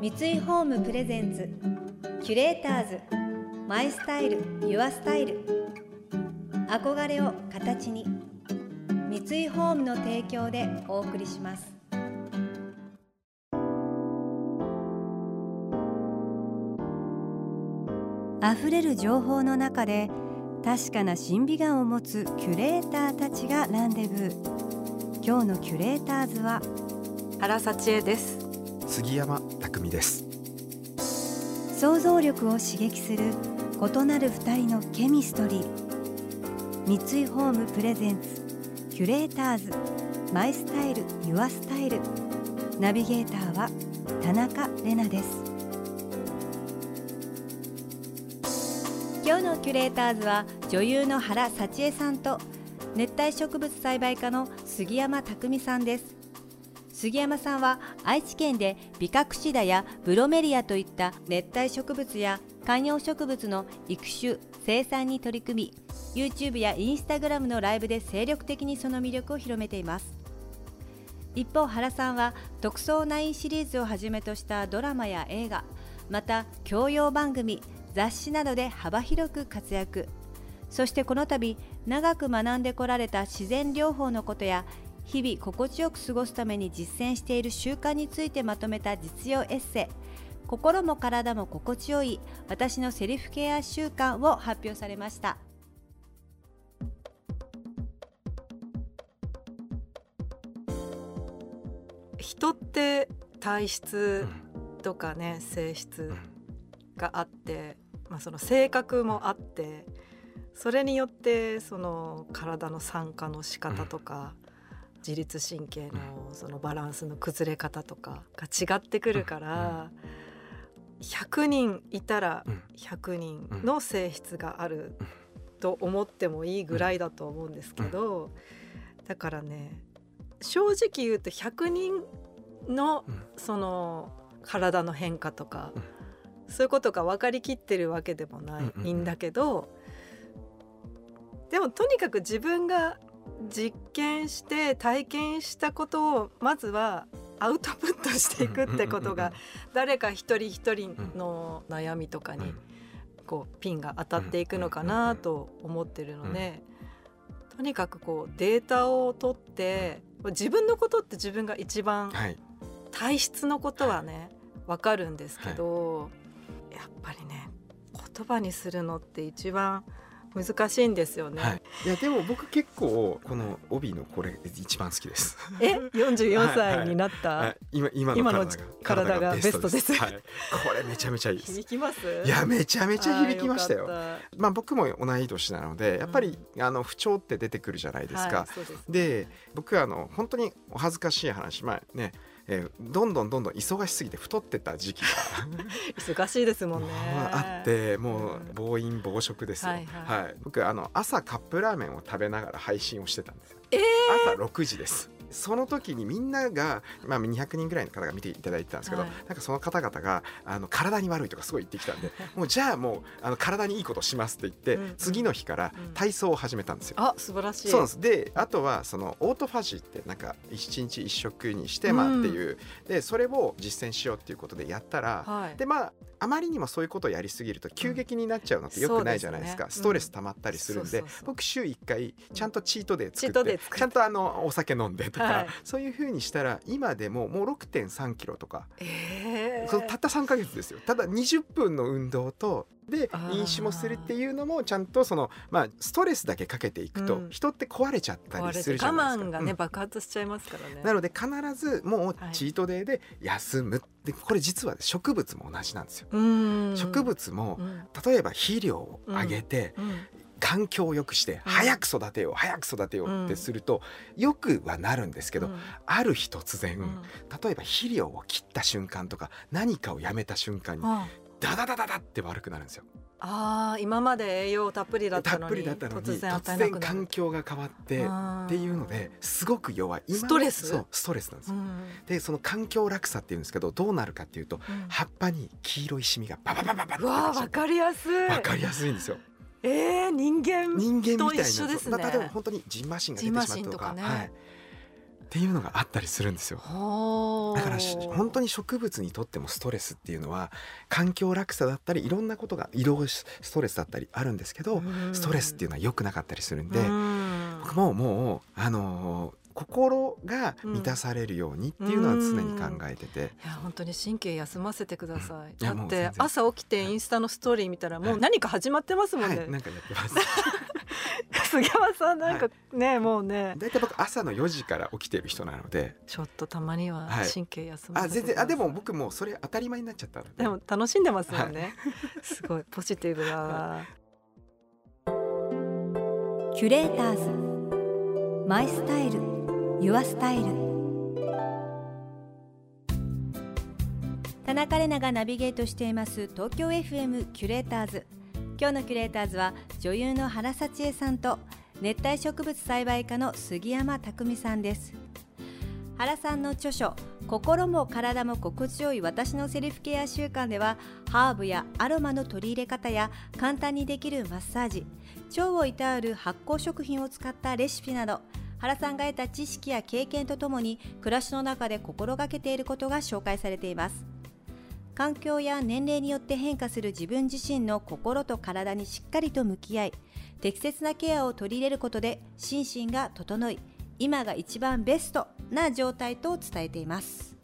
三井ホームプレゼンツキュレーターズマイスタイルユアスタイル。憧れを形に三井ホームの提供でお送りします。溢れる情報の中で確かな審美眼を持つキュレーターたちがランデブー。今日のキュレーターズは原幸恵です。杉山。匠です。想像力を刺激する異なる二人のケミストリー。三井ホームプレゼンツキュレーターズ。マイスタイルユアスタイル。ナビゲーターは田中れなです。今日のキュレーターズは女優の原幸恵さんと熱帯植物栽培家の杉山匠さんです。杉山さんは愛知県でビカクシダやブロメリアといった熱帯植物や観葉植物の育種生産に取り組み YouTube や Instagram のライブで精力的にその魅力を広めています。一方原さんは「特捜9」シリーズをはじめとしたドラマや映画また教養番組雑誌などで幅広く活躍。そしてこの度長く学んでこられた自然療法のことや日々心地よく過ごすために実践している習慣についてまとめた実用エッセイ。心も体も心地よい私のセルフケア習慣を発表されました。人って体質とかね、性質があって、まあ、その性格もあってそれによってその体の酸化の仕方とか、自律神経のそのバランスの崩れ方とかが違ってくるから、100人いたら100人の性質があると思ってもいいぐらいだと思うんですけど、だからね正直言うと100人のその体の変化とか、そういうことが分かりきってるわけでもないんだけど、でもとにかく自分が実験して体験したことをまずはアウトプットしていくってことが誰か一人一人の悩みとかにこうピンが当たっていくのかなと思ってるのでとにかくこうデータを取って自分のことって自分が一番はい。体質のことはね分かるんですけど、やっぱりね言葉にするのって一番難しいんですよね。はい、いやでも僕結構この帯のこれ一番好きです。え？44歳になった、はい、今今今のの体がベストです。はい、これめちゃめちゃいい。響きます？いやめちゃめちゃ響きましたよ。まあ僕も同い年なのでやっぱり、あの不調って出てくるじゃないですか。はいそうですで僕はあの本当にお恥ずかしい話。まあね、えーどんどんどんどん忙しすぎて太ってた時期が 忙しいですもんねあってもううん暴飲暴食ですよ。はいはい僕あの朝カップラーメンを食べながら配信をしてたんですよ。えー朝6時です。その時にみんなが、まあ、200人ぐらいの方が見ていただいてたんですけど、はい。なんかその方々があの体に悪いとかすごい言ってきたんでもうじゃあもうあの体にいいことしますって言って、うん。うん次の日からうん。体操を始めたんですよ。あ素晴らしい。そうなんです。であとはそのオートファジーってなんか一日一食にしてまあうんっていう、でそれを実践しようっていうことでやったら、はい。でまああまりにもそういうことをやりすぎると急激になっちゃうのってよくないじゃないですか、そうですねストレス溜まったりするんで、僕週1回ちゃんとチートデーチー作って。ちゃんとあのお酒飲んでとか、はい。そういう風にしたら今でももう6 3キロとか、えー。たった3ヶ月ですよ。ただ20分の運動とで飲酒もするっていうのもちゃんとその、まあ、ストレスだけかけていくと、うん。人って壊れちゃったりするじゃないですか。慢がね、うん。爆発しちゃいますからね。なので必ずもうはいチートデーで休むでこれ実は植物も同じなんですよ。うん。植物もうん。例えば肥料をあげて、うん。環境を良くしてうん。早く育てよう、早く育てようってすると、よくはなるんですけど、うん。ある日突然、うん。例えば肥料を切った瞬間とか何かをやめた瞬間にあダダダダダって悪くなるんですよ。あー今まで栄養たっぷりだったたっぷのにりだったのに突然与突然環境が変わってっていうのですごく弱い。今ストレス？そうストレスなんですよ。うん。でその環境落差っていうんですけどどうなるかっていうとうん。葉っぱに黄色いシミがバババババってうわー出てきちゃってわかりやすい。わかりやすいんですよ。えー、人間人間みたいなと一緒ですね。まあ例えば本当にジンマシンが出てしまったとかとかね。はい、っていうのがあったりするんですよ。だから本当に植物にとってもストレスっていうのは環境落差だったりいろんなことが移動ストレスだったりあるんですけどストレスっていうのは良くなかったりするんで僕ももうあの心が満たされるようにっていうのは常に考えてて、うん、いや本当に神経休ませてください、うん、だって朝起きてインスタのストーリー見たらもう何か始まってますもんね、はい、なんかやってます杉山さんなんかね、はい、もうね。大体僕朝の4時から起きてる人なので。ちょっとたまには神経休ませて、はい、あ全然。あでも僕もそれ当たり前になっちゃったで。も楽しんでますよね、すごい。ポジティブだキュレーターズ。マイスタイル。ユアスタイル。田中れながナビゲートしています。東京 FM キュレーターズ今日のキュレーターズは女優の原幸恵さんと熱帯植物栽培家の杉山匠さんです。原さんの著書心も体も心地よい私のセルフケア習慣ではハーブやアロマの取り入れ方や簡単にできるマッサージ腸をいたわる発酵食品を使ったレシピなど原さんが得た知識や経験とともに暮らしの中で心がけていることが紹介されています。環境や年齢によって変化する自分自身の心と体にしっかりと向き合い適切なケアを取り入れることで心身が整い今が一番ベストな状態と伝えています。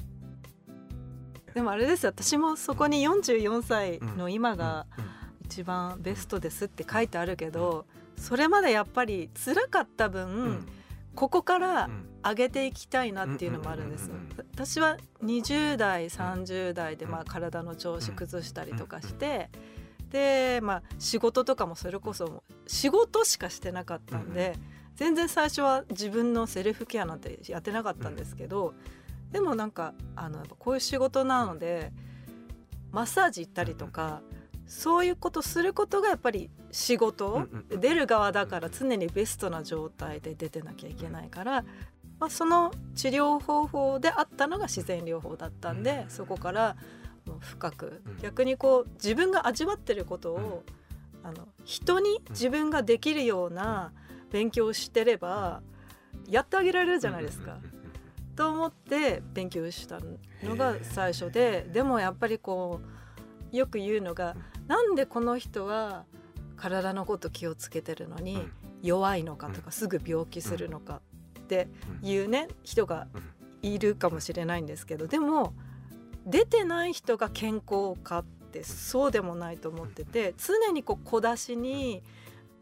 でもあれです私もそこに44歳の今が一番ベストですって書いてあるけどそれまでやっぱり辛かった分、ここから上げていきたいなっていうのもあるんです。私は20代30代でまあ体の調子崩したりとかしてでまあ仕事とかもそれこそ仕事しかしてなかったんで全然最初は自分のセルフケアなんてやってなかったんですけどでもなんかあのこういう仕事なのでマッサージ行ったりとかそういうことすることがやっぱり仕事、出る側だから常にベストな状態で出てなきゃいけないから、まあ、その治療方法であったのが自然療法だったんで、そこから深く逆にこう自分が味わってることをあの人に自分ができるような勉強をしてればやってあげられるじゃないですか。と思って勉強したのが最初ででもやっぱりこうよく言うのがなんでこの人は体のこと気をつけてるのに弱いのかとかすぐ病気するのかっていうね人がいるかもしれないんですけどでも出てない人が健康かってそうでもないと思ってて常にこう小出しに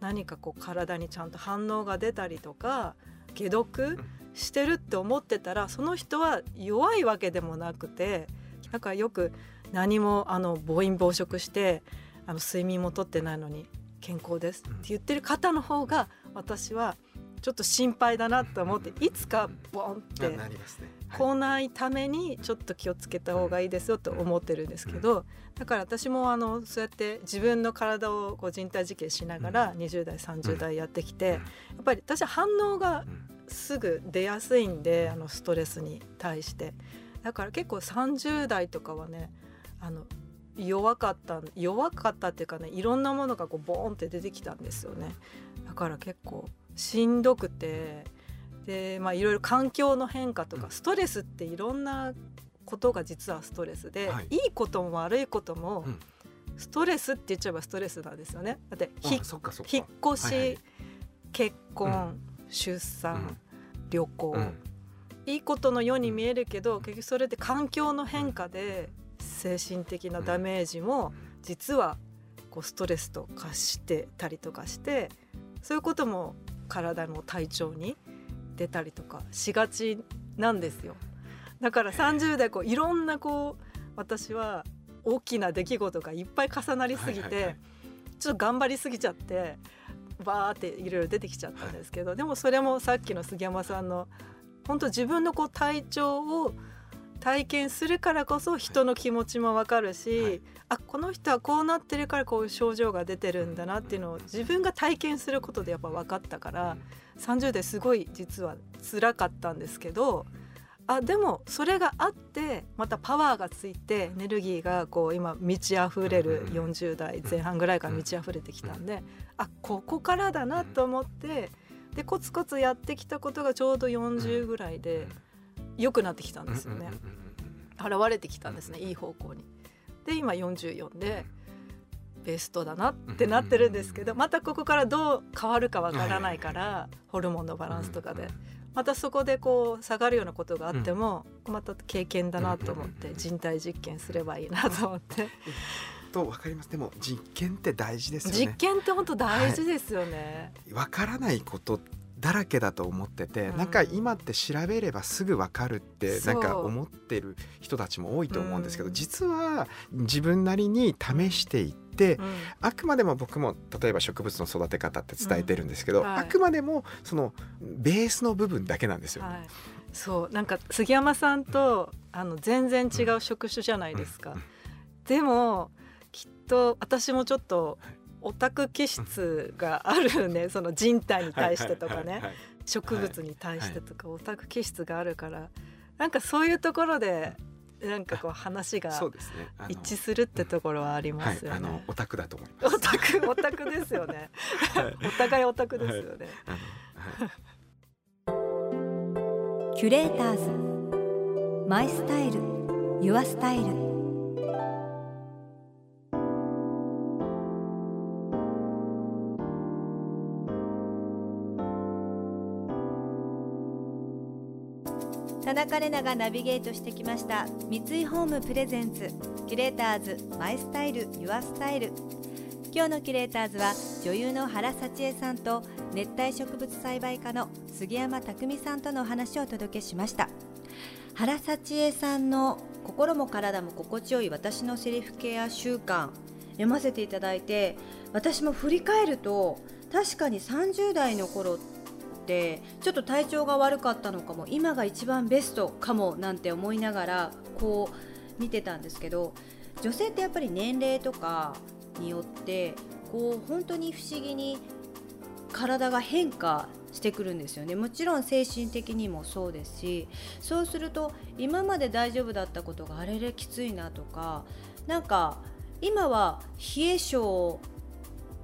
何かこう体にちゃんと反応が出たりとか解毒してるって思ってたらその人は弱いわけでもなくてだからよく何もあの暴飲暴食してあの睡眠もとってないのに健康ですって言ってる方の方が私はちょっと心配だなと思っていつかボンって来ないためにちょっと気をつけた方がいいですよと思ってるんですけどだから私もあのそうやって自分の体をこう人体実験しながら20代30代やってきてやっぱり私は反応がすぐ出やすいんであのストレスに対して。だから結構30代とかはねあの弱かった弱かったっていうかねいろんなものがこうボーンって出てきたんですよね。だから結構しんどくてでまあいろいろ環境の変化とか、ストレスっていろんなことが実はストレスで、はい、いいことも悪いことも、ストレスって言っちゃえばストレスなんですよね。だって引っ越し、はいはい、結婚、うん、出産、うん、旅行、うん、いいことのように見えるけど結局それで環境の変化で精神的なダメージも実はこうストレスと化してたりとかしてそういうことも体の体調に出たりとかしがちなんですよ。だから30代こういろんなこう私は大きな出来事がいっぱい重なりすぎて、ちょっと頑張りすぎちゃってバーっていろいろ出てきちゃったんですけど、でもそれもさっきの杉山さんの本当自分のこう体調を体験するからこそ人の気持ちも分かるし、はい、あこの人はこうなってるからこういう症状が出てるんだなっていうのを自分が体験することでやっぱ分かったから、30ですごい実は辛かったんですけどあでもそれがあってまたパワーがついてエネルギーがこう今満ち溢れる40代前半ぐらいから満ち溢れてきたんであここからだなと思ってでコツコツやってきたことがちょうど40ぐらいで良くなってきたんですよね。現れてきたんですねいい方向に。で今44でベストだなってなってるんですけどまたここからどう変わるかわからないからホルモンのバランスとかで。またそこでこう下がるようなことがあっても、また経験だなと思って人体実験すればいいなと思って。とわかりますでも実験って大事ですよね実験って本当大事ですよねわ、はい、からないことだらけだと思ってて、うん、なんか今って調べればすぐわかるってなんか思ってる人たちも多いと思うんですけど、うん、実は自分なりに試していって、うん、あくまでも僕も例えば植物の育て方って伝えてるんですけど、はい、あくまでもそのベースの部分だけなんですよ。はい。そう。なんか杉山さんと、あの全然違う職種じゃないですか。でもきっと私もちょっとオタク気質があるねその人体に対してとかね。植物に対してとかオタク気質があるからなんかそういうところでなんかこう話が一致するってところはありますよね。はい、あのオタクだと思います。オタクオタクですよね。お互いオタクですよね。キュレーターズ。マイスタイル。ユアスタイル田中れながナビゲートしてきました。三井ホームプレゼンツキュレーターズマイスタイルユアスタイル。今日のキュレーターズは女優の原幸恵さんと熱帯植物栽培家の杉山匠さんとのお話をお届けしました。原幸恵さんの心も体も心地よい私のセリフケア習慣読ませていただいて私も振り返ると確かに30代の頃ってちょっと体調が悪かったのかも今が一番ベストかもなんて思いながらこう見てたんですけど女性ってやっぱり年齢とかによってこう本当に不思議に体が変化してくるんですよね。もちろん精神的にもそうですしそうすると今まで大丈夫だったことがあれれきついなとかなんか今は冷え性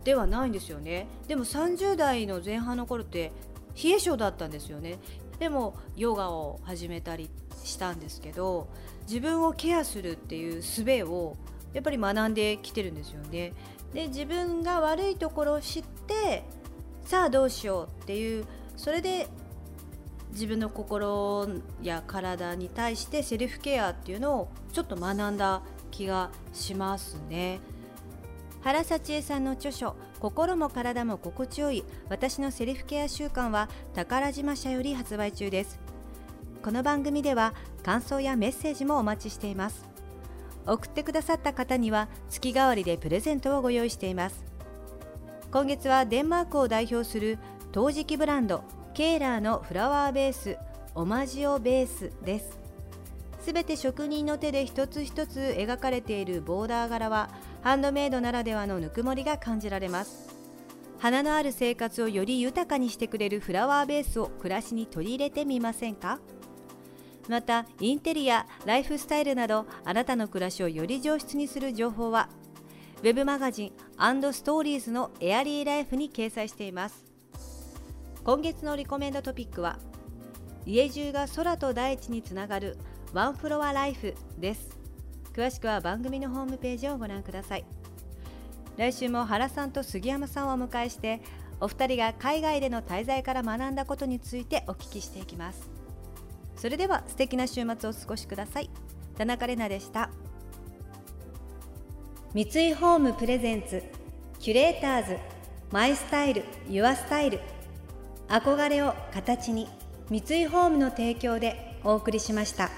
ではないんですよね。でも30代の前半の頃って冷え性だったんですよねでもヨガを始めたりしたんですけど自分をケアするっていう術をやっぱり学んできてるんですよねで自分が悪いところを知ってさあどうしようっていうそれで自分の心や体に対してセルフケアっていうのをちょっと学んだ気がしますね。原幸恵さんの著書「心も体も心地よい私のセルフケア習慣」は宝島社より発売中です。この番組では感想やメッセージもお待ちしています。送ってくださった方には月替わりでプレゼントをご用意しています。今月はデンマークを代表する陶磁器ブランドケーラーのフラワーベースオマジオベースです。すべて職人の手で一つ一つ描かれているボーダー柄はハンドメイドならではのぬくもりが感じられます。花のある生活をより豊かにしてくれるフラワーベースを暮らしに取り入れてみませんか？またインテリアライフスタイルなどあなたの暮らしをより上質にする情報は web マガジンストーリーズのエアリーライフに掲載しています。今月のリコメンドトピックは家中が空と大地につながるワンフロアライフです。詳しくは番組のホームページをご覧ください。来週も原さんと杉山さんをお迎えしてお二人が海外での滞在から学んだことについてお聞きしていきます。それでは素敵な週末をお過ごしください。田中れなでした。三井ホームプレゼンツキュレーターズマイスタイルユアスタイル。憧れを形に三井ホームの提供でお送りしました。